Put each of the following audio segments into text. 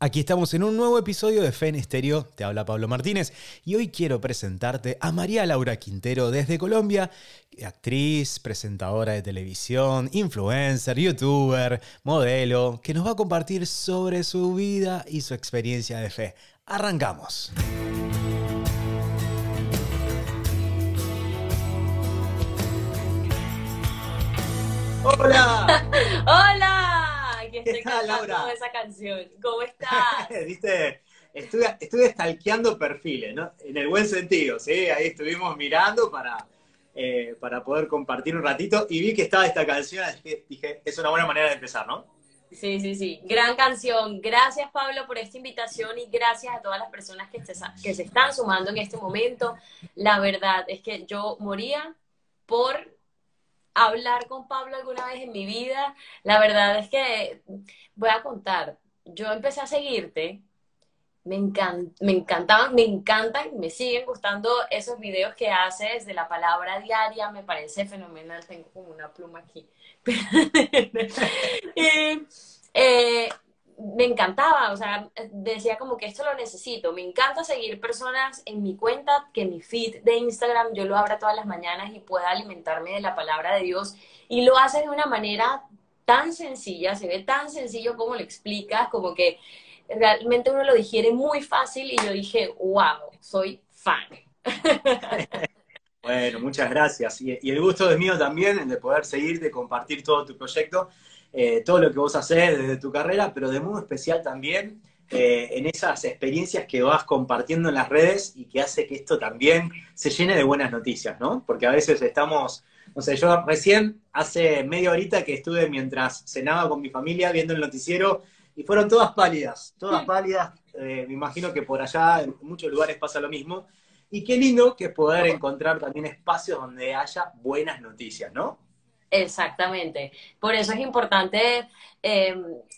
Aquí estamos en un nuevo episodio de Fe en Estéreo, te habla Pablo Martínez y hoy quiero presentarte a María Laura Quintero desde Colombia, actriz, presentadora de televisión, influencer, youtuber, modelo, que nos va a compartir sobre su vida y su experiencia de fe. Arrancamos. Hola. Que estoy ¿Qué tal, cantando Laura? esa canción. ¿Cómo estás? Viste, estuve, estuve stalkeando perfiles, ¿no? En el buen sentido, ¿sí? Ahí estuvimos mirando para, eh, para poder compartir un ratito y vi que estaba esta canción, así que dije, es una buena manera de empezar, ¿no? Sí, sí, sí. Gran canción. Gracias, Pablo, por esta invitación y gracias a todas las personas que, que se están sumando en este momento. La verdad es que yo moría por hablar con Pablo alguna vez en mi vida. La verdad es que voy a contar. Yo empecé a seguirte. Me encan- me encantaban, me encantan, me siguen gustando esos videos que haces de la palabra diaria, me parece fenomenal, tengo como una pluma aquí. Eh, me encantaba, o sea, decía como que esto lo necesito, me encanta seguir personas en mi cuenta, que mi feed de Instagram yo lo abra todas las mañanas y pueda alimentarme de la palabra de Dios y lo haces de una manera tan sencilla, se ve tan sencillo como lo explicas, como que realmente uno lo digiere muy fácil y yo dije, wow, soy fan. Bueno, muchas gracias. Y, y el gusto es mío también, el de poder seguirte, compartir todo tu proyecto, eh, todo lo que vos hacés desde tu carrera, pero de modo especial también eh, en esas experiencias que vas compartiendo en las redes y que hace que esto también se llene de buenas noticias, ¿no? Porque a veces estamos, no sé, yo recién hace media horita que estuve mientras cenaba con mi familia viendo el noticiero y fueron todas pálidas, todas pálidas. Eh, me imagino que por allá en muchos lugares pasa lo mismo. Y qué lindo que poder encontrar también espacios donde haya buenas noticias, ¿no? Exactamente. Por eso es importante, eh,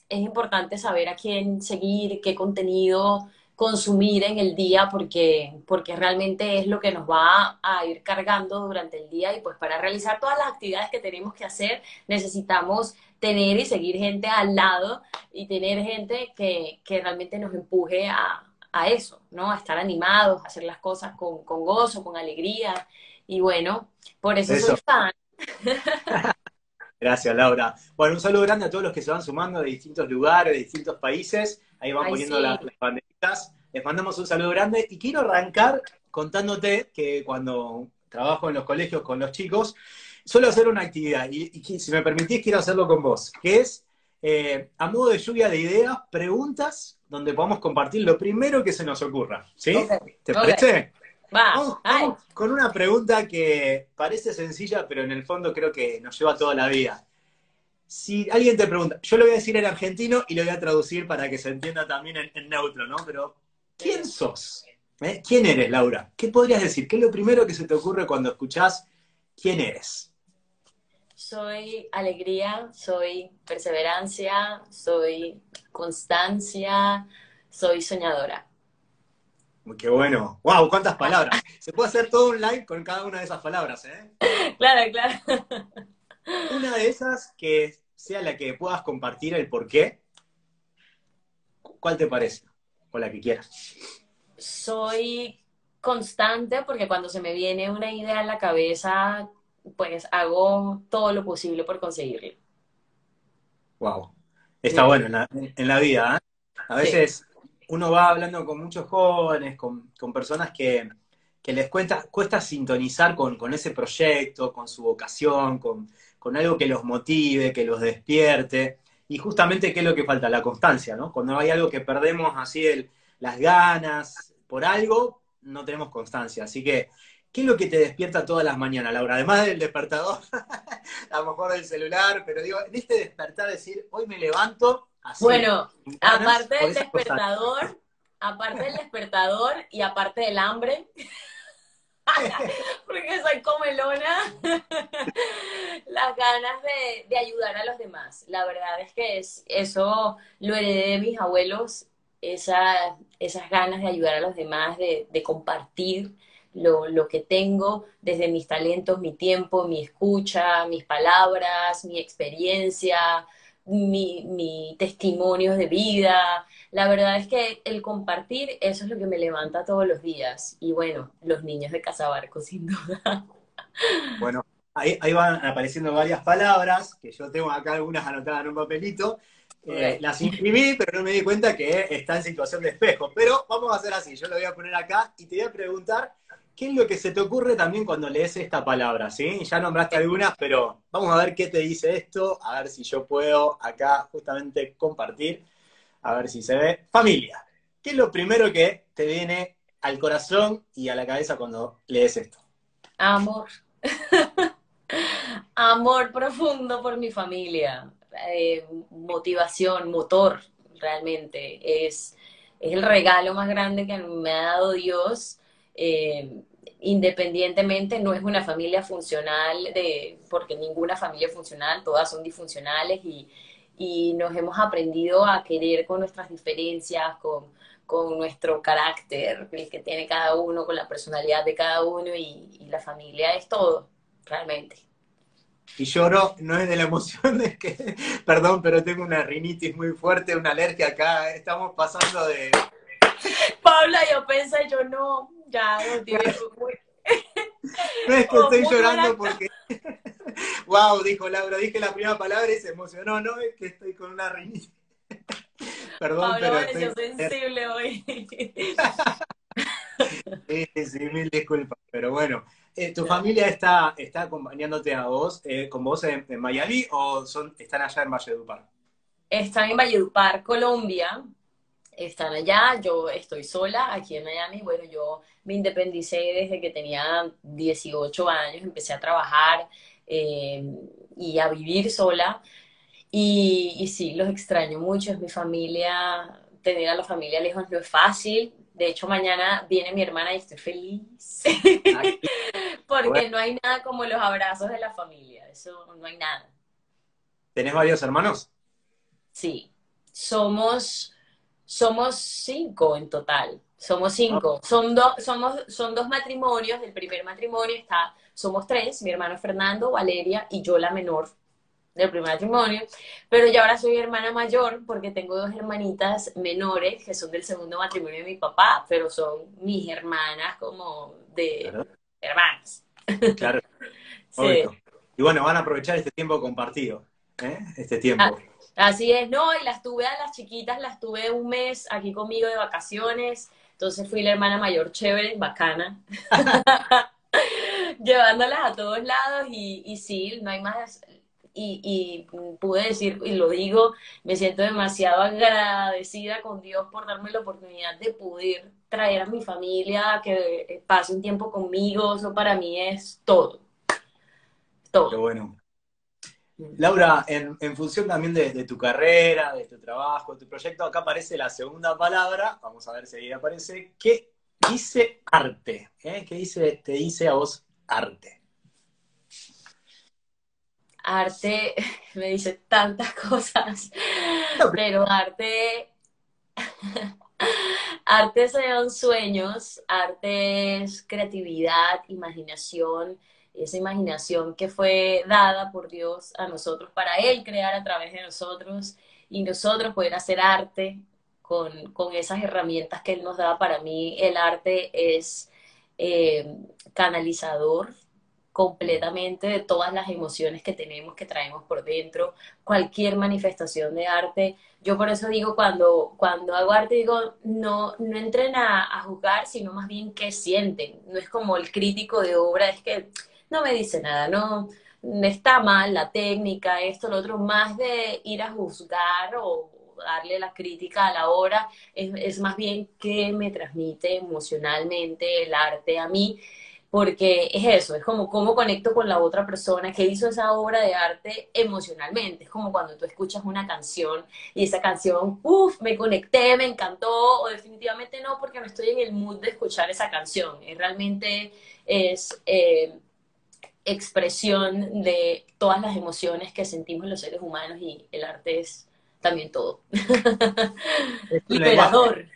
es importante saber a quién seguir, qué contenido consumir en el día, porque, porque realmente es lo que nos va a ir cargando durante el día y pues para realizar todas las actividades que tenemos que hacer necesitamos tener y seguir gente al lado y tener gente que, que realmente nos empuje a, a eso, ¿no? A estar animados, a hacer las cosas con, con gozo, con alegría. Y bueno, por eso Eso. soy fan. Gracias, Laura. Bueno, un saludo grande a todos los que se van sumando de distintos lugares, de distintos países. Ahí van Ay, poniendo sí. las, las banderitas. Les mandamos un saludo grande y quiero arrancar contándote que cuando trabajo en los colegios con los chicos, suelo hacer una actividad y, y si me permitís quiero hacerlo con vos, que es eh, a modo de lluvia de ideas, preguntas donde podamos compartir lo primero que se nos ocurra. ¿Sí? ¿Te ok. parece? Va, Vamos, con una pregunta que parece sencilla, pero en el fondo creo que nos lleva toda la vida. Si alguien te pregunta, yo lo voy a decir en argentino y lo voy a traducir para que se entienda también en, en neutro, ¿no? Pero, ¿quién sos? ¿Eh? ¿Quién eres, Laura? ¿Qué podrías decir? ¿Qué es lo primero que se te ocurre cuando escuchás quién eres? soy alegría, soy perseverancia, soy constancia, soy soñadora. Qué bueno. ¡Wow! ¿Cuántas palabras? Se puede hacer todo un live con cada una de esas palabras, ¿eh? Claro, claro. Una de esas que sea la que puedas compartir el por qué. ¿Cuál te parece? O la que quieras. Soy constante porque cuando se me viene una idea en la cabeza, pues hago todo lo posible por conseguirlo. Wow. Está Sí. bueno en la, en la vida, ¿eh? A Sí. Uno va hablando con muchos jóvenes, con, con personas que, que les cuesta, cuesta sintonizar con, con ese proyecto, con su vocación, con, con algo que los motive, que los despierte. Y justamente, ¿qué es lo que falta? La constancia, ¿no? Cuando hay algo que perdemos así el- las ganas por algo, no tenemos constancia. Así que, ¿qué es lo que te despierta todas las mañanas, Laura? Además del despertador, a lo mejor del celular, pero digo, en este despertar decir, hoy me levanto así. Bueno, aparte del despertador, aparte del despertador y aparte del hambre, porque soy comelona, las ganas de, de ayudar a los demás. La verdad es que es, eso lo heredé de mis abuelos, esa, esas ganas de ayudar a los demás, de, de compartir lo, lo que tengo desde mis talentos, mi tiempo, mi escucha, mis palabras, mi experiencia, mi, mi testimonio de vida. la verdad es que el compartir, eso es lo que me levanta todos los días. Y bueno, los niños de Casabarco, sin duda. Bueno, ahí, van apareciendo varias palabras, que yo tengo acá algunas anotadas en un papelito. Eh, las imprimí, pero no me di cuenta que está en situación de espejo. Pero vamos a hacer así, yo lo voy a poner acá y te voy a preguntar qué es lo que se te ocurre también cuando lees esta palabra, ¿sí? Ya nombraste algunas, pero vamos a ver qué te dice esto, a ver si yo puedo acá justamente compartir, a ver si se ve. Familia, ¿qué es lo primero que te viene al corazón y a la cabeza cuando lees esto? Amor. Amor profundo por mi familia. Eh, motivación, motor, realmente. Es, es, el regalo más grande que me ha dado Dios. Eh, independientemente, no es una familia funcional, de, porque ninguna familia es funcional, todas son disfuncionales y, y nos hemos aprendido a querer con nuestras diferencias, con, con nuestro carácter, el que tiene cada uno, con la personalidad de cada uno y, y la familia es todo, realmente. Y lloro, no es de la emoción de que, perdón, pero tengo una rinitis muy fuerte, una alergia acá, estamos pasando de... Paula, yo pensé, yo no, ya, no tiene No es que estoy llorando porque... wow, dijo Laura, dije la primera palabra y se emocionó, no es que estoy con una rinitis. Perdón, Paula, pero estoy... sensible hoy. sí, sí, mil disculpas, pero bueno, eh, ¿Tu familia está, está acompañándote a vos, eh, con vos en, Miami o son, están allá en Valledupar? Están en Valledupar, Colombia. Están allá, yo estoy sola aquí en Miami. Bueno, yo me independicé desde que tenía 18 años, empecé a trabajar eh, y a vivir sola. Y, y sí, los extraño mucho, es mi familia, tener a la familia lejos no es fácil, de hecho, mañana viene mi hermana y estoy feliz. Porque no hay nada como los abrazos de la familia. Eso no hay nada. ¿Tenés varios hermanos? Sí. Somos, somos cinco en total. Somos cinco. Son, dos somos, son dos matrimonios. El primer matrimonio está, somos tres, mi hermano Fernando, Valeria y yo la menor del primer matrimonio, pero ya ahora soy hermana mayor porque tengo dos hermanitas menores que son del segundo matrimonio de mi papá, pero son mis hermanas como de hermanas. Claro. sí. Y bueno, van a aprovechar este tiempo compartido, ¿eh? este tiempo. Ah, así es, no, y las tuve a las chiquitas, las tuve un mes aquí conmigo de vacaciones, entonces fui la hermana mayor chévere, bacana. llevándolas a todos lados y, y sí, no hay más, y, pude decir, y lo digo, me siento demasiado agradecida con Dios por darme la oportunidad de poder traer a mi familia, que pase un tiempo conmigo, eso para mí es todo. Todo. Qué bueno. Laura, en, función también de, tu carrera, de tu trabajo, de tu proyecto, acá aparece la segunda palabra, vamos a ver si ahí aparece, ¿qué dice arte? ¿Eh? ¿Qué dice, te dice a vos arte? arte me dice tantas cosas, pero arte, arte son sueños, arte es creatividad, imaginación, esa imaginación que fue dada por Dios a nosotros para Él crear a través de nosotros y nosotros poder hacer arte con, con esas herramientas que Él nos da. Para mí el arte es eh, canalizador completamente de todas las emociones que tenemos, que traemos por dentro, cualquier manifestación de arte. Yo por eso digo, cuando, cuando hago arte, digo, no, no entren a, a juzgar, sino más bien qué sienten. No es como el crítico de obra, es que no me dice nada, no está mal la técnica, esto, lo otro, más de ir a juzgar o darle la crítica a la obra, es, es más bien qué me transmite emocionalmente el arte a mí porque es eso, es como cómo conecto con la otra persona que hizo esa obra de arte emocionalmente. Es como cuando tú escuchas una canción y esa canción, uff, me conecté, me encantó, o definitivamente no, porque no estoy en el mood de escuchar esa canción. Es realmente es eh, expresión de todas las emociones que sentimos los seres humanos y el arte es también todo. liberador.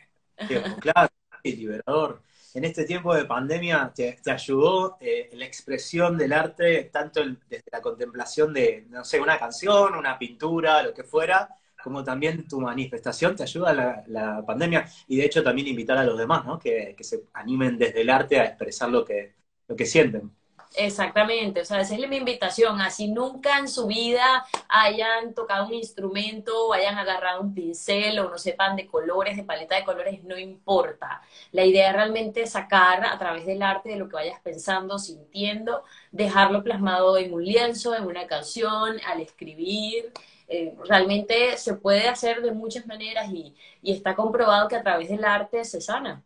Claro, liberador en este tiempo de pandemia te, ayudó eh, la expresión del arte, tanto desde la contemplación de, no sé, una canción, una pintura, lo que fuera, como también tu manifestación te ayuda a la, pandemia y de hecho también invitar a los demás, ¿no? Que, que, se animen desde el arte a expresar lo que, lo que sienten. Exactamente, o sea, esa es mi invitación, así nunca en su vida hayan tocado un instrumento o hayan agarrado un pincel o no sepan de colores, de paleta de colores, no importa. La idea es realmente sacar a través del arte de lo que vayas pensando, sintiendo, dejarlo plasmado en un lienzo, en una canción, al escribir. Eh, realmente se puede hacer de muchas maneras y, está comprobado que a través del arte se sana.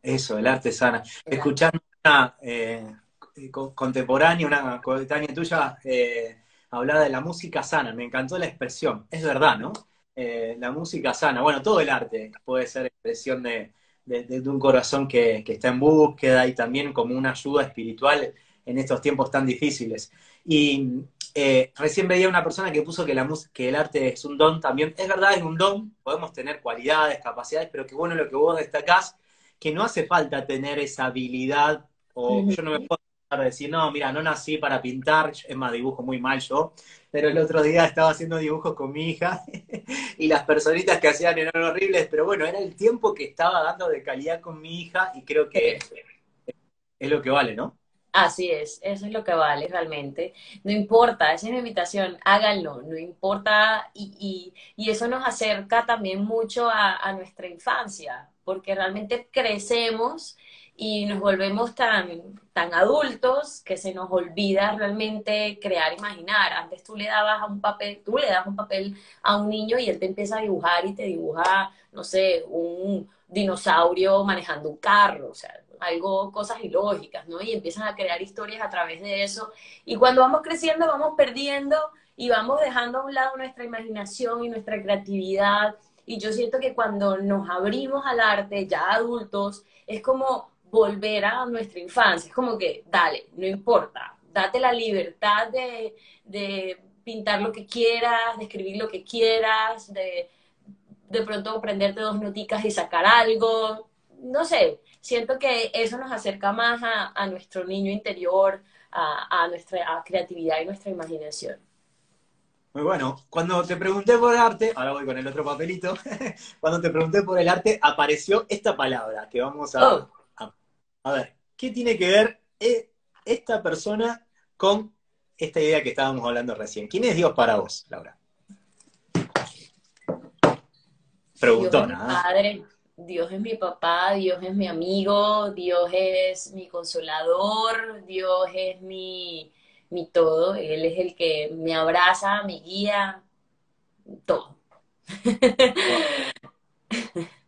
Eso, el arte sana. Escuchando una, eh, contemporánea, una coetánea tuya, eh, hablaba de la música sana. Me encantó la expresión. Es verdad, ¿no? Eh, la música sana. Bueno, todo el arte puede ser expresión de, un corazón que, está en búsqueda y también como una ayuda espiritual en estos tiempos tan difíciles. Y recién veía una persona que puso que, la que el arte es un don también. Es verdad, es un don. Podemos tener cualidades, capacidades, pero que bueno lo que vos destacás, que no hace falta tener esa habilidad o yo no me puedo decir, no, mira, no nací para pintar, es más, dibujo muy mal yo, pero el otro día estaba haciendo dibujos con mi hija y las personitas que hacían eran horribles, pero bueno, era el tiempo que estaba dando de calidad con mi hija y creo que es lo que vale, ¿no? Así es, eso es lo que vale realmente. No importa, esa es mi invitación, háganlo, no importa, y, y, eso nos acerca también mucho a, a nuestra infancia, porque realmente crecemos y nos volvemos tan, tan adultos que se nos olvida realmente crear, imaginar. Antes tú le dabas a un papel, tú le das un papel a un niño y él te empieza a dibujar y te dibuja, no sé, un dinosaurio manejando un carro, o sea, algo, cosas ilógicas, ¿no? Y empiezan a crear historias a través de eso. Y cuando vamos creciendo vamos perdiendo y vamos dejando a un lado nuestra imaginación y nuestra creatividad. Y yo siento que cuando nos abrimos al arte, ya adultos, es como volver a nuestra infancia. Es como que, dale, no importa, date la libertad de, pintar lo que quieras, de escribir lo que quieras, de de pronto prenderte dos noticas y sacar algo. No sé, siento que eso nos acerca más a, nuestro niño interior, a, nuestra creatividad y nuestra imaginación. Muy bueno. Cuando te pregunté por el arte, ahora voy con el otro papelito, cuando te pregunté por el arte, apareció esta palabra que vamos a, oh. A ver, ¿qué tiene que ver eh, esta persona con esta idea que estábamos hablando recién? ¿Quién es Dios para vos, Laura? Preguntona. Dios padre, Dios es mi papá, Dios es mi amigo, Dios es mi consolador, Dios es mi, mi todo. Él es el que me abraza, me guía, todo.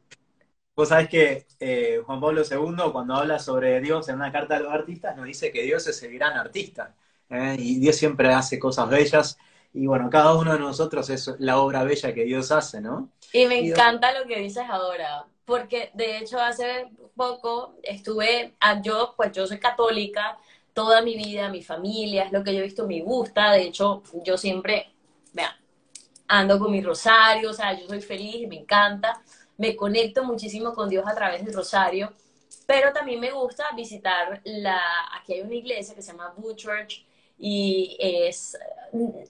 Vos sabés que eh, Juan Pablo II, cuando habla sobre Dios en una carta a los artistas, nos dice que Dios es el gran artista. ¿eh? Y Dios siempre hace cosas bellas. Y bueno, cada uno de nosotros es la obra bella que Dios hace, ¿no? Y me encanta lo que dices ahora, porque de hecho hace poco estuve, ah, yo pues yo soy católica, toda mi vida, mi familia, es lo que yo he visto, me gusta, de hecho yo siempre, vean, ando con mi rosario, o sea, yo soy feliz y me encanta me conecto muchísimo con Dios a través del rosario, pero también me gusta visitar la, aquí hay una iglesia que se llama Boo Church y es,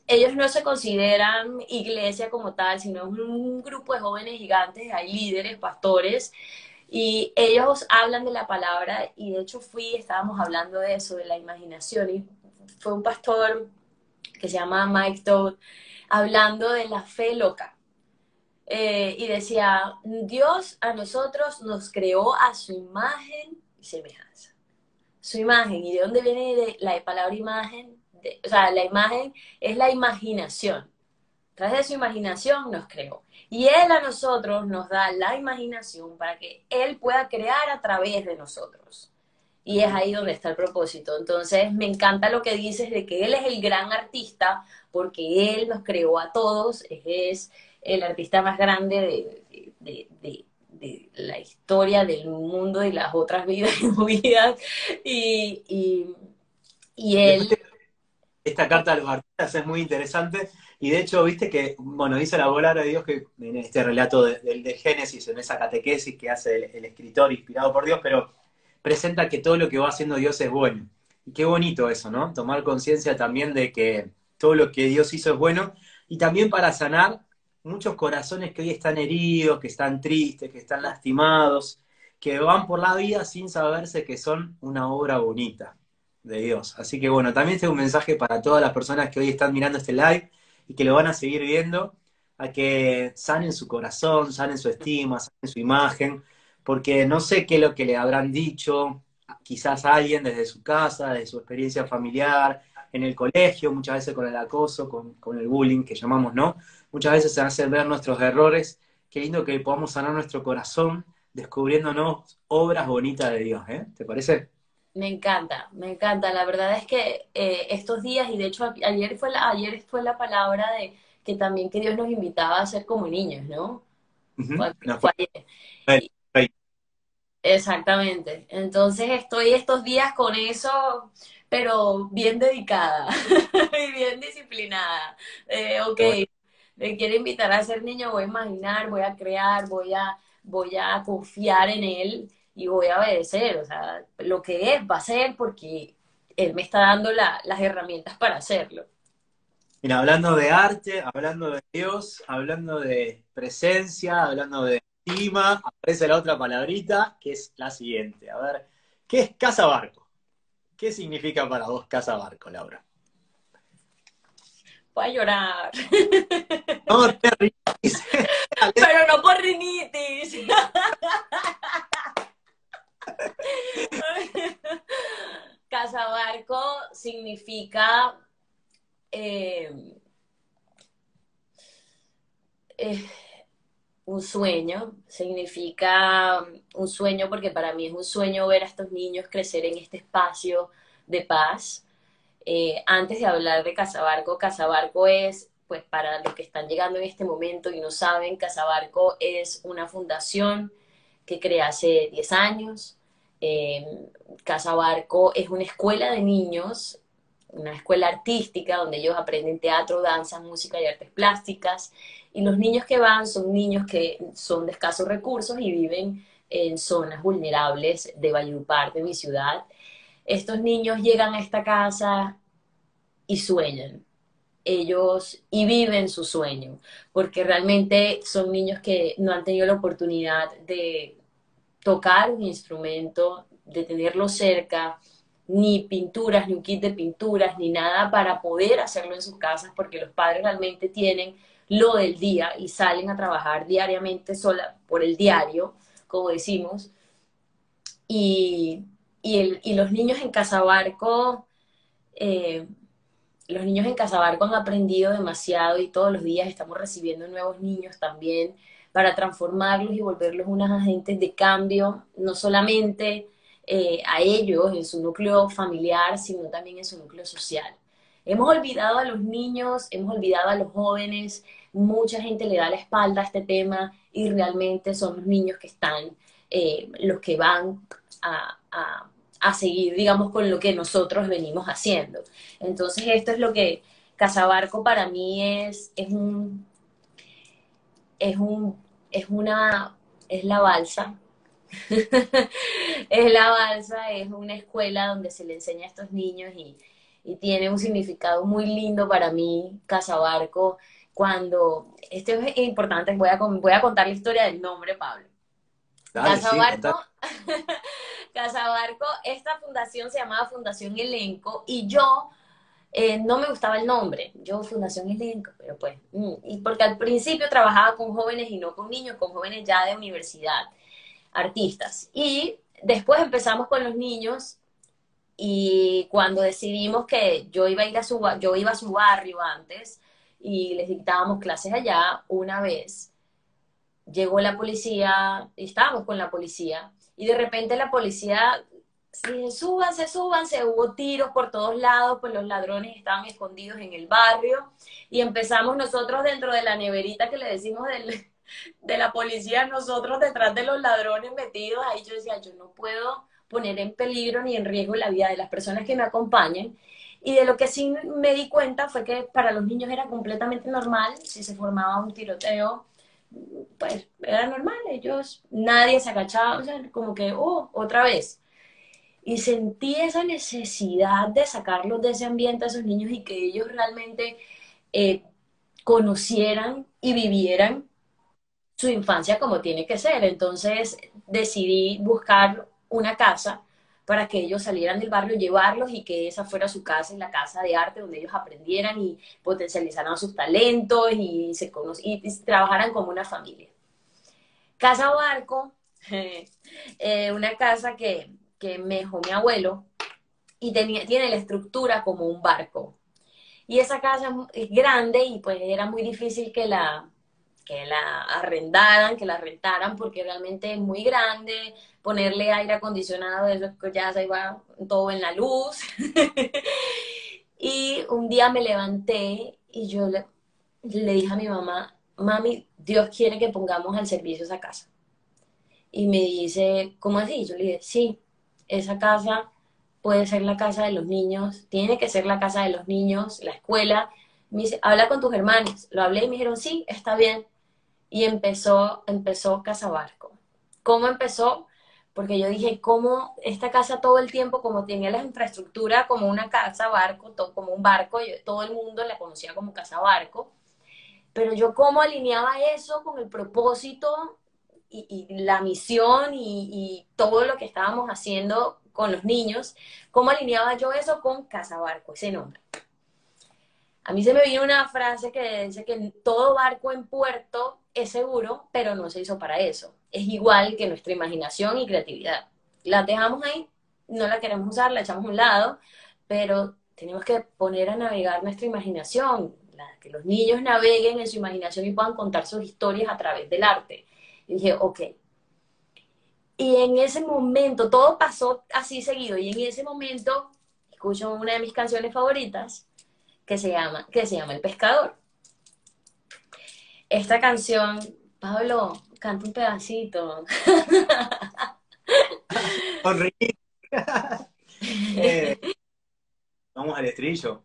ellos no se consideran iglesia como tal, sino un grupo de jóvenes gigantes, hay líderes, pastores, y ellos hablan de la palabra y de hecho fui, estábamos hablando de eso, de la imaginación, y fue un pastor que se llama Mike Todd, hablando de la fe loca. Eh, y decía, Dios a nosotros nos creó a su imagen y semejanza. Su imagen, ¿y de dónde viene de la palabra imagen? o sea, la imagen es la imaginación. A de su imaginación nos creó. Y Él a nosotros nos da la imaginación para que Él pueda crear a través de nosotros. Y es ahí donde está el propósito. Entonces, me encanta lo que dices de que Él es el gran artista porque Él nos creó a todos. Es, el artista más grande de, la historia del mundo y las otras vidas y movidas. Y, él... Esta carta a los artistas es muy interesante. Y de hecho, viste que, bueno, dice la palabra de Dios que en este relato del de, Génesis, en esa catequesis que hace el, escritor inspirado por Dios, pero presenta que todo lo que va haciendo Dios es bueno. Y qué bonito eso, ¿no? Tomar conciencia también de que todo lo que Dios hizo es bueno. Y también para sanar muchos corazones que hoy están heridos, que están tristes, que están lastimados, que van por la vida sin saberse que son una obra bonita de Dios. Así que bueno, también tengo un mensaje para todas las personas que hoy están mirando este live y que lo van a seguir viendo, a que sanen su corazón, sanen su estima, sanen su imagen, porque no sé qué es lo que le habrán dicho, quizás alguien desde su casa, de su experiencia familiar, en el colegio, muchas veces con el acoso, con el bullying que llamamos, ¿no? Muchas veces se hacen ver nuestros errores. Qué lindo que podamos sanar nuestro corazón descubriéndonos obras bonitas de Dios, ¿eh? ¿Te parece? Me encanta, me encanta. La verdad es que eh, estos días, y de hecho ayer fue, la, ayer fue la palabra de que también que Dios nos invitaba a ser como niños, ¿no? Exactamente. Entonces estoy estos días con eso, pero bien dedicada y bien disciplinada. Eh, ok, me quiero invitar a ser niño, voy a imaginar, voy a crear, voy a, voy a confiar en él y voy a obedecer. O sea, lo que es va a ser porque él me está dando las herramientas para hacerlo. Mira, hablando de arte, hablando de Dios, hablando de presencia, hablando de estima, aparece la otra palabrita que es la siguiente. A ver, ¿qué es casa barco? ¿Qué significa para vos casa barco, Laura? Voy a llorar. No te Pero no por rinitis. Casabarco significa eh, eh, un sueño, significa un sueño porque para mí es un sueño ver a estos niños crecer en este espacio de paz. Eh, antes de hablar de Casabarco, Casabarco es, pues para los que están llegando en este momento y no saben, Casabarco es una fundación que creé hace 10 años. Eh, Casa Barco es una escuela de niños, una escuela artística donde ellos aprenden teatro, danza, música y artes plásticas. Y los niños que van son niños que son de escasos recursos y viven en zonas vulnerables de Valledupar, de mi ciudad. Estos niños llegan a esta casa y sueñan. Ellos y viven su sueño, porque realmente son niños que no han tenido la oportunidad de tocar un instrumento, de tenerlo cerca, ni pinturas, ni un kit de pinturas, ni nada para poder hacerlo en sus casas, porque los padres realmente tienen lo del día y salen a trabajar diariamente sola por el diario, como decimos. Y, y, los niños en Casabarco, eh, los niños en Casabarco han aprendido demasiado y todos los días estamos recibiendo nuevos niños también para transformarlos y volverlos unos agentes de cambio, no solamente eh, a ellos en su núcleo familiar, sino también en su núcleo social. Hemos olvidado a los niños, hemos olvidado a los jóvenes, mucha gente le da la espalda a este tema y realmente son los niños que están, eh, los que van a, a, seguir, digamos, con lo que nosotros venimos haciendo. Entonces, esto es lo que Casabarco para mí es, es un, es un, es una, es la balsa. es la balsa, es una escuela donde se le enseña a estos niños y, tiene un significado muy lindo para mí, Casabarco, cuando, esto es importante, voy a, voy a contar la historia del nombre, Pablo. Casabarco, Casabarco, esta fundación se llamaba Fundación Elenco y yo eh, no me gustaba el nombre, yo Fundación Elenco, pero pues, mm, y porque al principio trabajaba con jóvenes y no con niños, con jóvenes ya de universidad, artistas. Y después empezamos con los niños y cuando decidimos que yo iba a ir a su, yo iba a su barrio antes y les dictábamos clases allá, una vez llegó la policía, y estábamos con la policía, y de repente la policía sí, súbanse, súbanse, hubo tiros por todos lados, pues los ladrones estaban escondidos en el barrio y empezamos nosotros dentro de la neverita que le decimos de la policía, nosotros detrás de los ladrones metidos, ahí yo decía, yo no puedo poner en peligro ni en riesgo la vida de las personas que me acompañan. Y de lo que sí me di cuenta fue que para los niños era completamente normal, si se formaba un tiroteo, pues era normal, ellos, nadie se agachaba, o sea, como que, oh, otra vez y sentí esa necesidad de sacarlos de ese ambiente a esos niños y que ellos realmente eh, conocieran y vivieran su infancia como tiene que ser. Entonces decidí buscar una casa para que ellos salieran del barrio, llevarlos y que esa fuera su casa y la casa de arte donde ellos aprendieran y potencializaran sus talentos y, se y trabajaran como una familia. Casa Barco, eh, una casa que, que me dejó mi abuelo y tenía, tiene la estructura como un barco. Y esa casa es grande y pues era muy difícil que la, que la arrendaran, que la rentaran, porque realmente es muy grande, ponerle aire acondicionado, eso ya se iba todo en la luz. y un día me levanté y yo le, le, dije a mi mamá, mami, Dios quiere que pongamos al servicio esa casa. Y me dice, ¿cómo así? Yo le dije, sí, esa casa puede ser la casa de los niños, tiene que ser la casa de los niños, la escuela. Me dice, habla con tus hermanos. Lo hablé y me dijeron, sí, está bien y empezó, empezó Casa. ¿Cómo empezó? Porque yo dije, ¿cómo esta casa todo el tiempo, como tenía la infraestructura como una casa barco, como un barco, todo el mundo la conocía como Casa pero yo cómo alineaba eso con el propósito y, la misión y, todo lo que estábamos haciendo con los niños, cómo alineaba yo eso con Casa Barco, ese nombre. A mí se me vino una frase que dice que todo barco en puerto es seguro, pero no se hizo para eso. Es igual que nuestra imaginación y creatividad. La dejamos ahí, no la queremos usar, la echamos a un lado, pero tenemos que poner a navegar nuestra imaginación, que los niños naveguen en su imaginación y puedan contar sus historias a través del arte. Y dije, ok. Y en ese momento, todo pasó así seguido, y en ese momento escucho una de mis canciones favoritas que se llama, que se llama El Pescador esta canción, Pablo, canta un pedacito. eh, vamos al estribillo.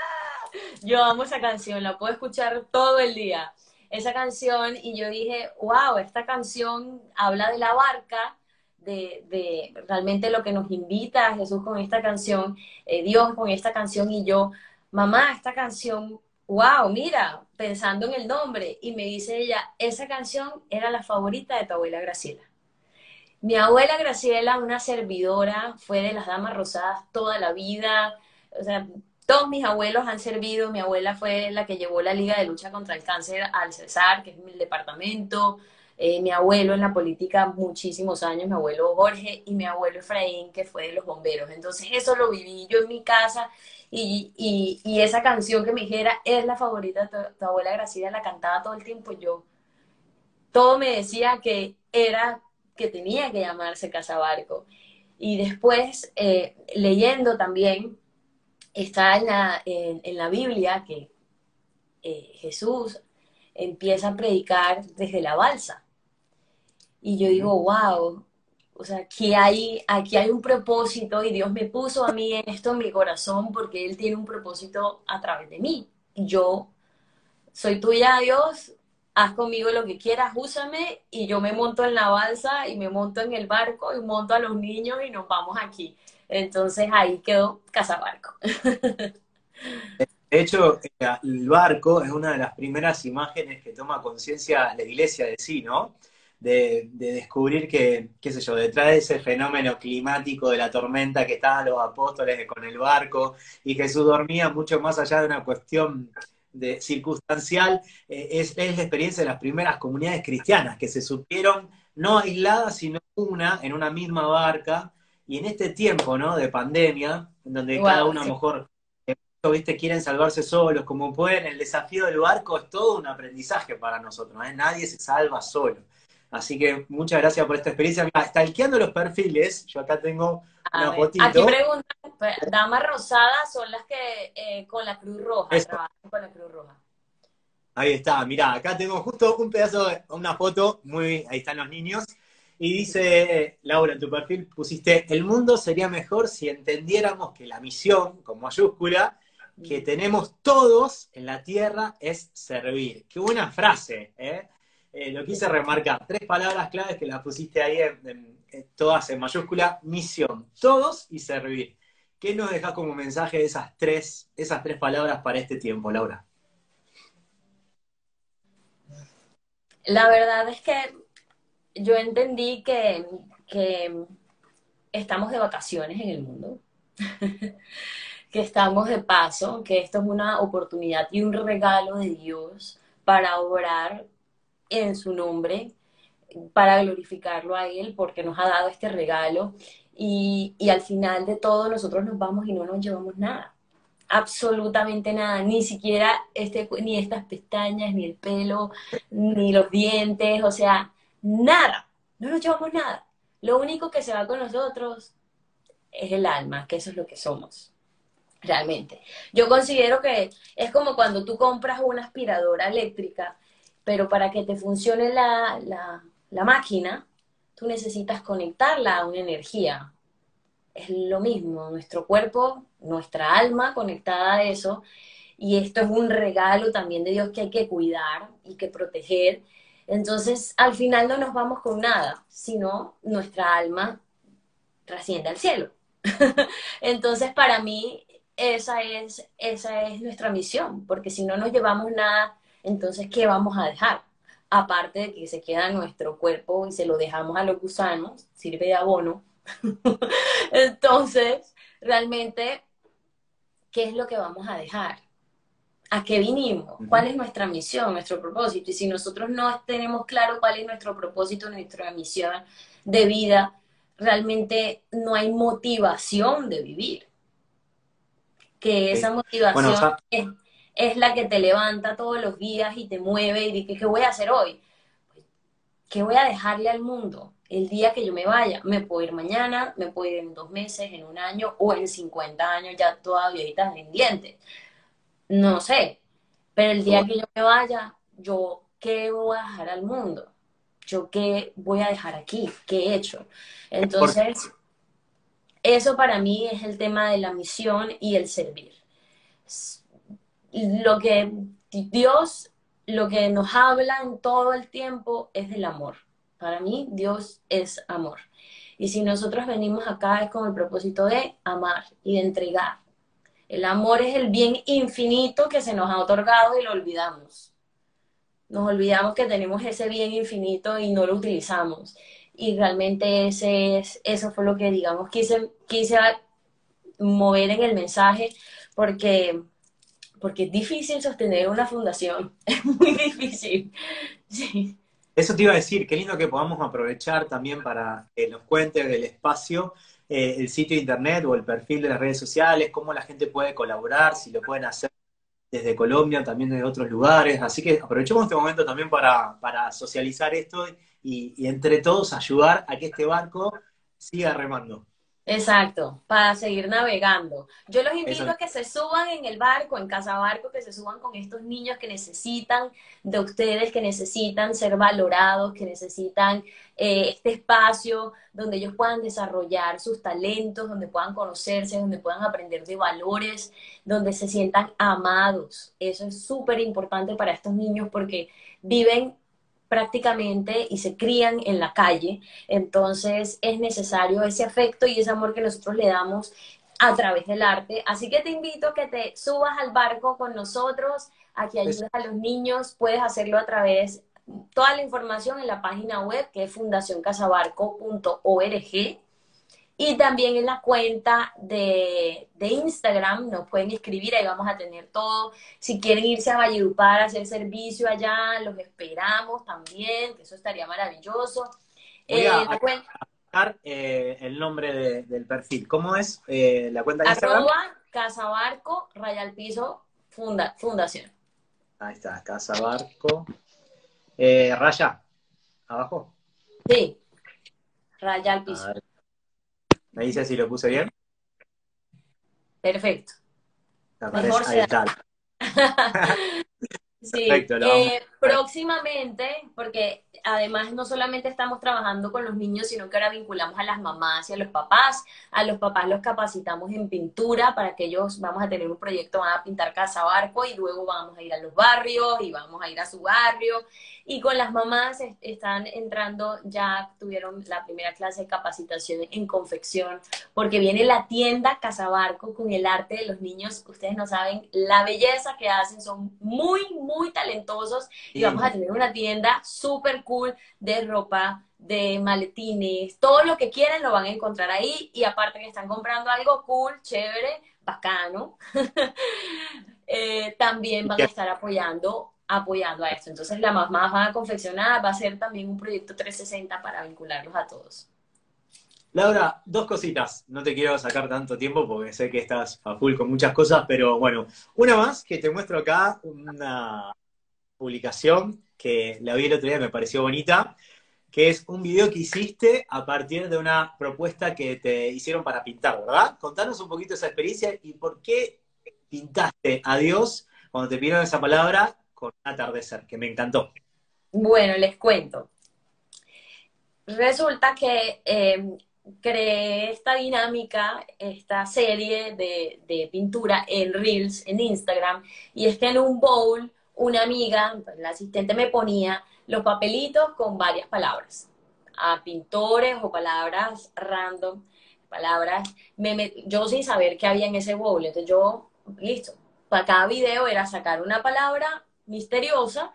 Yo amo esa canción, la puedo escuchar todo el día. Esa canción, y yo dije, wow, esta canción habla de la barca, de, de, realmente lo que nos invita a Jesús con esta canción, eh, Dios con esta canción, y yo, mamá, esta canción wow, mira, pensando en el nombre, y me dice ella, esa canción era la favorita de tu abuela Graciela. Mi abuela Graciela, una servidora, fue de las Damas Rosadas toda la vida, o sea, todos mis abuelos han servido, mi abuela fue la que llevó la Liga de Lucha contra el Cáncer al Cesar, que es mi departamento, eh, mi abuelo en la política muchísimos años, mi abuelo Jorge y mi abuelo Efraín, que fue de los bomberos. Entonces eso lo viví yo en mi casa y, y, esa canción que me dijera es la favorita de tu, abuela Graciela, la cantaba todo el tiempo yo. Todo me decía que era, que tenía que llamarse Casabarco. Y después, eh, leyendo también, está en la, en, la Biblia que eh, Jesús empieza a predicar desde la balsa. Y yo digo, wow, o sea, aquí hay, aquí hay un propósito y Dios me puso a mí en esto en mi corazón porque Él tiene un propósito a través de mí. Yo soy tuya, Dios, haz conmigo lo que quieras, úsame y yo me monto en la balsa y me monto en el barco y monto a los niños y nos vamos aquí. Entonces ahí quedó Casabarco. De hecho, el barco es una de las primeras imágenes que toma conciencia la iglesia de sí, ¿no? de, descubrir que, qué sé yo, detrás de ese fenómeno climático de la tormenta que estaban los apóstoles con el barco y Jesús dormía mucho más allá de una cuestión de, circunstancial, eh, es, es, la experiencia de las primeras comunidades cristianas que se supieron no aisladas, sino una en una misma barca. Y en este tiempo, ¿no? De pandemia, en donde cada uno a lo mejor eh, ¿viste? quieren salvarse solos como pueden, el desafío del barco es todo un aprendizaje para nosotros, ¿eh? nadie se salva solo. Así que muchas gracias por esta experiencia. Mira, stalkeando los perfiles, yo acá tengo una fotito. Aquí preguntan, pues, damas rosadas son las que eh, con la Cruz Roja, trabajan con la Cruz Roja. Ahí está, mirá, acá tengo justo un pedazo, de, una foto, muy, ahí están los niños, y dice, Laura, en tu perfil pusiste, el mundo sería mejor si entendiéramos que la misión, con mayúscula, que tenemos todos en la tierra es servir. Qué buena frase, ¿eh? eh lo quise remarcar. Tres palabras claves que las pusiste ahí, todas en mayúscula, misión, todos y servir. ¿Qué nos dejas como mensaje de esas tres, esas tres palabras para este tiempo, Laura? La verdad es que yo entendí que, estamos de vacaciones en el mundo, que estamos de paso, que esto es una oportunidad y un regalo de Dios para orar en su nombre, para glorificarlo a Él, porque nos ha dado este regalo. Y, y al final de todo nosotros nos vamos y no nos llevamos nada. Absolutamente nada, ni siquiera este, ni estas pestañas, ni el pelo, ni los dientes, o sea, nada, no nos llevamos nada. Lo único que se va con nosotros es el alma, que eso es lo que somos, realmente. Yo considero que es como cuando tú compras una aspiradora eléctrica, pero para que te funcione la, la, la máquina, tú necesitas conectarla a una energía, es lo mismo, nuestro cuerpo, nuestra alma conectada a eso, y esto es un regalo también de Dios que hay que cuidar y que proteger. Entonces, al final no nos vamos con nada, sino nuestra alma trasciende al cielo. Entonces, para mí, esa es, esa es nuestra misión, porque si no nos llevamos nada, entonces, ¿qué vamos a dejar? Aparte de que se queda nuestro cuerpo y se lo dejamos a los gusanos, sirve de abono, Entonces, realmente, ¿qué es lo que vamos a dejar? ¿A qué vinimos? ¿Cuál es nuestra misión, nuestro propósito? Y si nosotros no tenemos claro cuál es nuestro propósito, nuestra misión de vida, realmente no hay motivación de vivir. Que esa motivación es, la que te levanta todos los días y te mueve y dices, ¿qué voy a hacer hoy? ¿Qué voy a dejarle al mundo? el día que yo me vaya. Me puedo ir mañana, me puedo ir en dos meses, en un año o en 50 años ya toda viejita en dientes. No sé. Pero el día que yo me vaya, yo, ¿qué voy a dejar al mundo? ¿Yo qué voy a dejar aquí? ¿Qué he hecho? Entonces, eso para mí es el tema de la misión y el servir. Lo que Dios, lo que nos habla en todo el tiempo es del amor para mí Dios es amor. Y si nosotros venimos acá es con el propósito de amar y de entregar. El amor es el bien infinito que se nos ha otorgado y lo olvidamos. Nos olvidamos que tenemos ese bien infinito y no lo utilizamos. Y realmente ese es, eso fue lo que, digamos, quise, quise mover en el mensaje porque, porque es difícil sostener una fundación. Es muy difícil. Eso te iba a decir, qué lindo que podamos aprovechar también para que nos cuente del espacio eh, el sitio de internet o el perfil de las redes sociales, cómo la gente puede colaborar, si lo pueden hacer desde Colombia, también de otros lugares. Así que aprovechemos este momento también para, socializar esto y entre todos ayudar a que este barco siga remando. Exacto, para seguir navegando. Yo los invito a que se suban en el barco, en Casa Barco, que se suban con estos niños que necesitan de ustedes, que necesitan ser valorados, que necesitan eh, este espacio donde ellos puedan desarrollar sus talentos, donde puedan conocerse, donde puedan aprender de valores, donde se sientan amados. Eso es súper importante para estos niños porque viven prácticamente y se crían en la calle. Entonces es necesario ese afecto y ese amor que nosotros le damos a través del arte. Así que te invito a que te subas al barco con nosotros, a que ayudes a los niños. Puedes hacerlo a través, toda la información en la página web que es fundacioncasabarco.org y también en la cuenta de, Instagram nos pueden escribir, ahí vamos a tener todo. Si quieren irse a Valledupar a hacer servicio allá, los esperamos también, que eso estaría maravilloso. Voy eh, a, eh, el nombre del perfil. ¿Cómo es eh, la cuenta de Instagram? Arroba Casabarco, Rayal Piso, Fundación. Ahí está, Casabarco. raya, abajo. Sí, Rayal Piso. ¿Me dice si lo puse bien? Perfecto. Mejor ahí está. Sí, eh, próximamente, porque además no solamente estamos trabajando con los niños, sino que ahora vinculamos a las mamás y a los papás. A los papás los capacitamos en pintura para que ellos vamos a tener un proyecto, van a pintar casa barco y luego vamos a ir a los barrios y vamos a ir a su barrio. Y con las mamás están entrando, ya tuvieron la primera clase de capacitación en confección, porque viene la tienda Casa Barco con el arte de los niños. Ustedes no saben la belleza que hacen, son muy, muy talentosos y vamos a tener una tienda súper cool de ropa, de maletines, todo lo que quieran lo van a encontrar ahí y aparte que están comprando algo cool, chévere, bacano, eh, también van a estar apoyando apoyando a esto. Entonces la mamá va a confeccionar, va a ser también un proyecto 360 para vincularlos a todos. Laura, dos cositas. No te quiero sacar tanto tiempo porque sé que estás a full con muchas cosas, pero bueno, una más que te muestro acá, una publicación que la vi el otro día me pareció bonita, que es un video que hiciste a partir de una propuesta que te hicieron para pintar, ¿verdad? Contanos un poquito esa experiencia y por qué pintaste a Dios cuando te pidieron esa palabra con atardecer, que me encantó. Bueno, les cuento. Resulta que eh, creé esta dinámica, esta serie de, pintura en Reels, en Instagram, y es que en un bowl una amiga, la asistente me ponía los papelitos con varias palabras, a pintores o palabras random, palabras, yo sin saber qué había en ese bowl, entonces yo, listo, para cada video era sacar una palabra misteriosa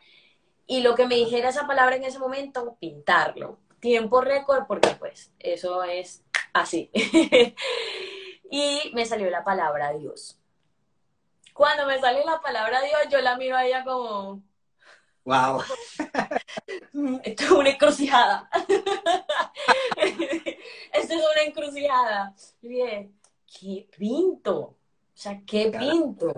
y lo que me dijera esa palabra en ese momento, pintarlo tiempo récord porque pues eso es así. y me salió la palabra Dios. Cuando me sale la palabra Dios, yo la miro a ella como... Wow. Esto es una encrucijada. Esto es una encrucijada. Dije, ¿qué pinto? O sea, ¿qué pinto?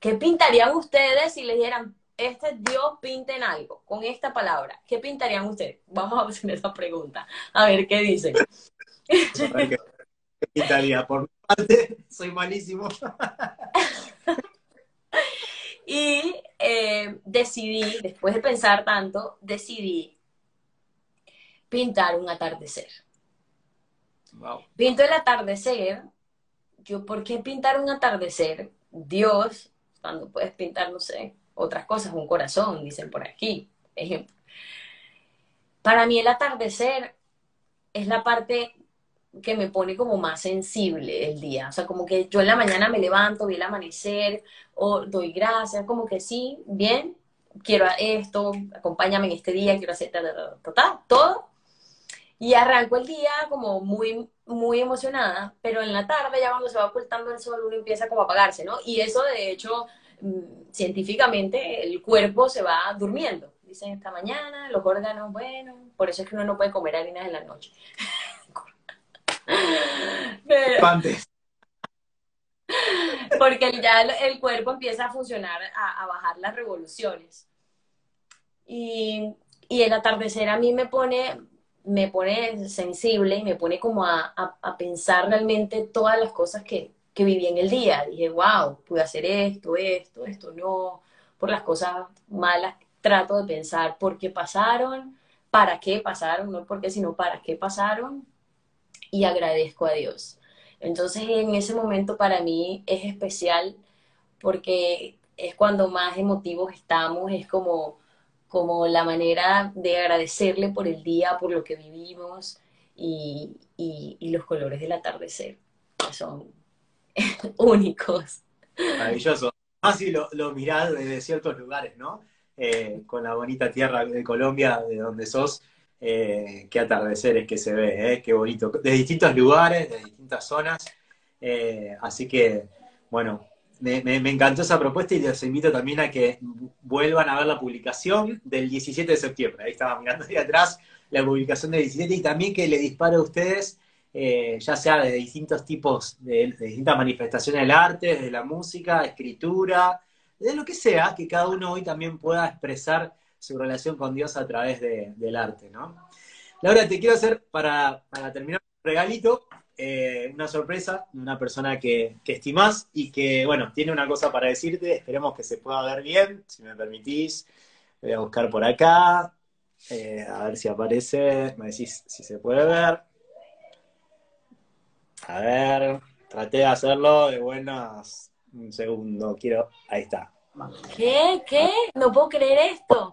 ¿Qué pintarían ustedes si le dieran este Dios pinten algo con esta palabra, ¿qué pintarían ustedes? Vamos a hacer esa pregunta, a ver qué dicen. ¿Qué pintaría? Por mi parte, soy malísimo. y eh, decidí, después de pensar tanto, decidí pintar un atardecer. Pinto el atardecer. Yo, ¿por qué pintar un atardecer? Dios, cuando puedes pintar, no sé, otras cosas, un corazón, dicen por aquí, ejemplo. Para mí el atardecer es la parte que me pone como más sensible el día. O sea, como que yo en la mañana me levanto, vi el amanecer, o doy gracias, como que sí, bien, quiero esto, acompáñame en este día, quiero hacer todo. Y arranco el día como muy, muy emocionada, pero en la tarde, ya cuando se va ocultando el sol, uno empieza como a apagarse, ¿no? Y eso, de hecho, Mm, científicamente el cuerpo se va durmiendo. Dicen esta mañana, los órganos, bueno, por eso es que uno no puede comer harinas en la noche. porque ya el, cuerpo empieza a funcionar, a, bajar las revoluciones. Y, el atardecer a mí me pone, me pone sensible y me pone como a, a pensar realmente todas las cosas que, que viví en el día. Dije, wow, pude hacer esto, esto, esto no. Por las cosas malas trato de pensar por qué pasaron, para qué pasaron, no por qué, sino para qué pasaron. Y agradezco a Dios. Entonces en ese momento para mí es especial porque es cuando más emotivos estamos, es como, como la manera de agradecerle por el día, por lo que vivimos y, y los colores del atardecer, que son únicos. Maravilloso. Así lo, lo mirás desde ciertos lugares, ¿no? Eh, con la bonita tierra de Colombia, de donde sos, eh, qué atardeceres que se ve, eh, qué bonito. De distintos lugares, de distintas zonas. así que, bueno, me, encantó esa propuesta y les invito también a que vuelvan a ver la publicación del 17 de septiembre. Ahí estaba mirando ahí atrás la publicación del 17 y también que le dispare a ustedes eh, ya sea de distintos tipos, de, distintas manifestaciones del arte, de la música, escritura, de lo que sea, que cada uno hoy también pueda expresar su relación con Dios a través del arte, ¿no? Laura, te quiero hacer, para, terminar, un regalito, eh, una sorpresa de una persona que, que estimás y que, bueno, tiene una cosa para decirte. Esperemos que se pueda ver bien, si me permitís. Voy a buscar por acá, eh, a ver si aparece. Me decís si se puede ver. A ver, traté de hacerlo de buenas. Un segundo, quiero. Ahí está. ¿Qué? ¿Qué? No puedo creer esto.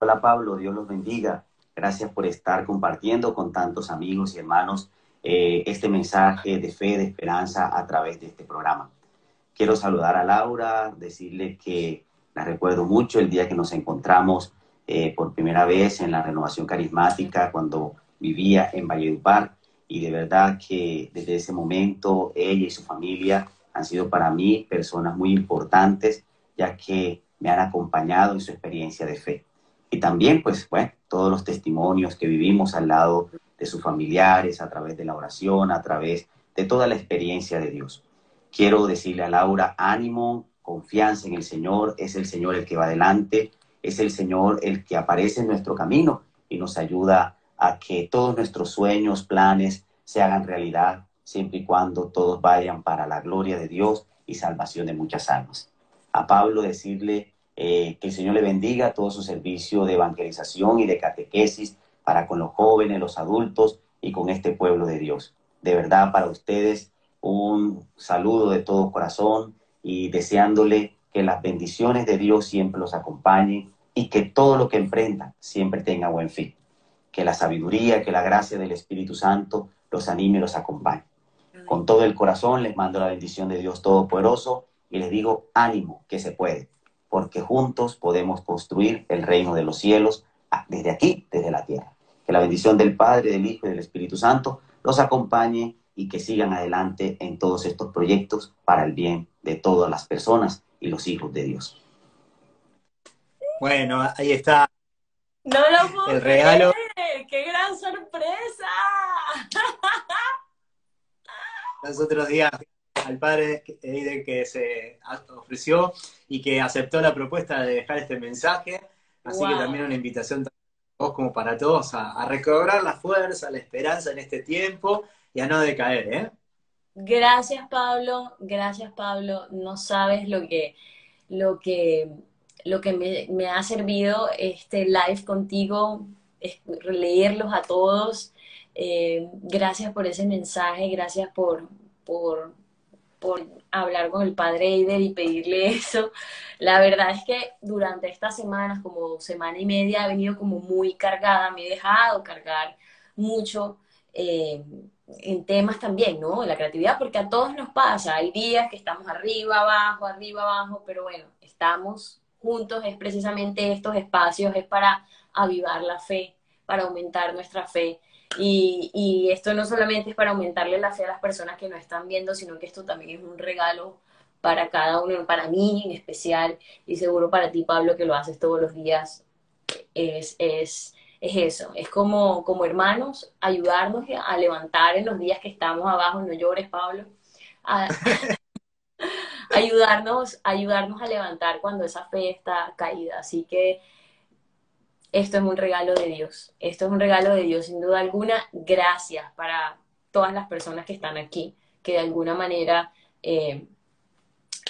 Hola, Pablo, Dios los bendiga. Gracias por estar compartiendo con tantos amigos y hermanos eh, este mensaje de fe, de esperanza a través de este programa. Quiero saludar a Laura, decirle que la recuerdo mucho el día que nos encontramos eh, por primera vez en la renovación carismática cuando vivía en Valledupar y de verdad que desde ese momento ella y su familia han sido para mí personas muy importantes ya que me han acompañado en su experiencia de fe. Y también, pues, bueno, todos los testimonios que vivimos al lado de sus familiares, a través de la oración, a través de toda la experiencia de Dios. Quiero decirle a Laura, ánimo, confianza en el Señor, es el Señor el que va adelante, es el Señor el que aparece en nuestro camino y nos ayuda a que todos nuestros sueños, planes se hagan realidad, siempre y cuando todos vayan para la gloria de Dios y salvación de muchas almas a Pablo decirle eh, que el Señor le bendiga todo su servicio de evangelización y de catequesis para con los jóvenes, los adultos y con este pueblo de Dios. De verdad, para ustedes, un saludo de todo corazón y deseándole que las bendiciones de Dios siempre los acompañen y que todo lo que emprendan siempre tenga buen fin. Que la sabiduría, que la gracia del Espíritu Santo los anime y los acompañe. Con todo el corazón les mando la bendición de Dios Todopoderoso y les digo, ánimo, que se puede, porque juntos podemos construir el reino de los cielos ah, desde aquí, desde la tierra. Que la bendición del Padre, del Hijo y del Espíritu Santo los acompañe y que sigan adelante en todos estos proyectos para el bien de todas las personas y los hijos de Dios. Bueno, ahí está. No lo puedo el regalo. ¡Qué gran sorpresa! Los otros días al padre Eide que se ofreció y que aceptó la propuesta de dejar este mensaje. Así que también una invitación para vos como para todos a, recobrar la fuerza, la esperanza en este tiempo y a no decaer, ¿eh? Gracias, Pablo. Gracias, Pablo. No sabes lo que, lo que, lo que me, ha servido este live contigo, leerlos a todos. Eh, gracias por ese mensaje, gracias por, por, por hablar con el padre Eider y pedirle eso. La verdad es que durante estas semanas, como semana y media, he venido como muy cargada, me he dejado cargar mucho eh, en temas también, ¿no? La creatividad, porque a todos nos pasa, hay días que estamos arriba, abajo, arriba, abajo, pero bueno, estamos juntos, es precisamente estos espacios, es para avivar la fe, para aumentar nuestra fe y, esto no solamente es para aumentarle la fe a las personas que nos están viendo, sino que esto también es un regalo para cada uno, para mí en especial, y seguro para ti, Pablo, que lo haces todos los días, es, es, es eso, es como, como hermanos, ayudarnos a levantar en los días que estamos abajo, no llores, Pablo, ayudarnos, ayudarnos a levantar cuando esa fe está caída. Así que esto es un regalo de Dios. Esto es un regalo de Dios, sin duda alguna. Gracias para todas las personas que están aquí, que de alguna manera eh,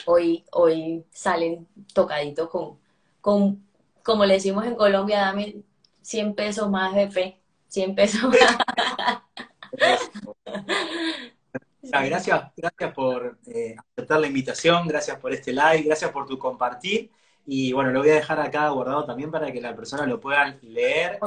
hoy, hoy salen tocaditos con, con, como le decimos en Colombia, dame 100 pesos más de fe. 100 pesos Gracias, gracias por eh, aceptar la invitación, gracias por este live, gracias por tu compartir. Y bueno, lo voy a dejar acá guardado también para que la persona lo pueda leer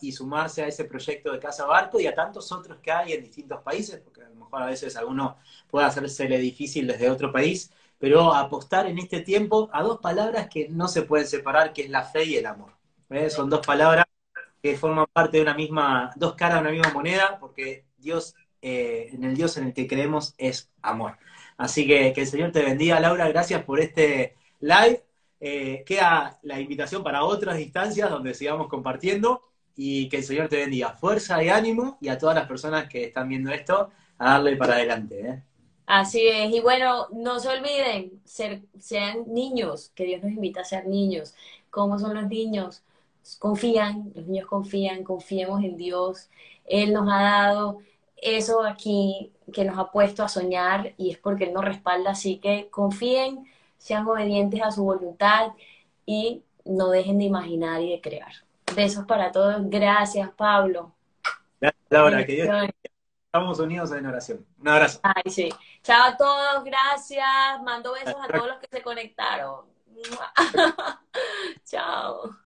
y sumarse a ese proyecto de Casa Barco y a tantos otros que hay en distintos países, porque a lo mejor a veces alguno puede hacérsele difícil desde otro país, pero apostar en este tiempo a dos palabras que no se pueden separar, que es la fe y el amor. ¿eh? Son dos palabras que forman parte de una misma, dos caras de una misma moneda, porque Dios, eh, en el Dios en el que creemos es amor. Así que que el Señor te bendiga, Laura, gracias por este live. Eh, queda la invitación para otras instancias donde sigamos compartiendo y que el Señor te bendiga. Fuerza y ánimo y a todas las personas que están viendo esto, a darle para adelante. ¿eh? Así es, y bueno, no se olviden, ser, sean niños, que Dios nos invita a ser niños. ¿Cómo son los niños? Confían, los niños confían, confiemos en Dios. Él nos ha dado eso aquí que nos ha puesto a soñar y es porque Él nos respalda. Así que confíen, sean obedientes a su voluntad y no dejen de imaginar y de crear. Besos para todos. Gracias, Pablo. Gracias, Laura. Que Dios Estamos unidos en oración. Un abrazo. Ay, sí. Chao a todos. Gracias. Mando besos a todos los que se conectaron. Chao.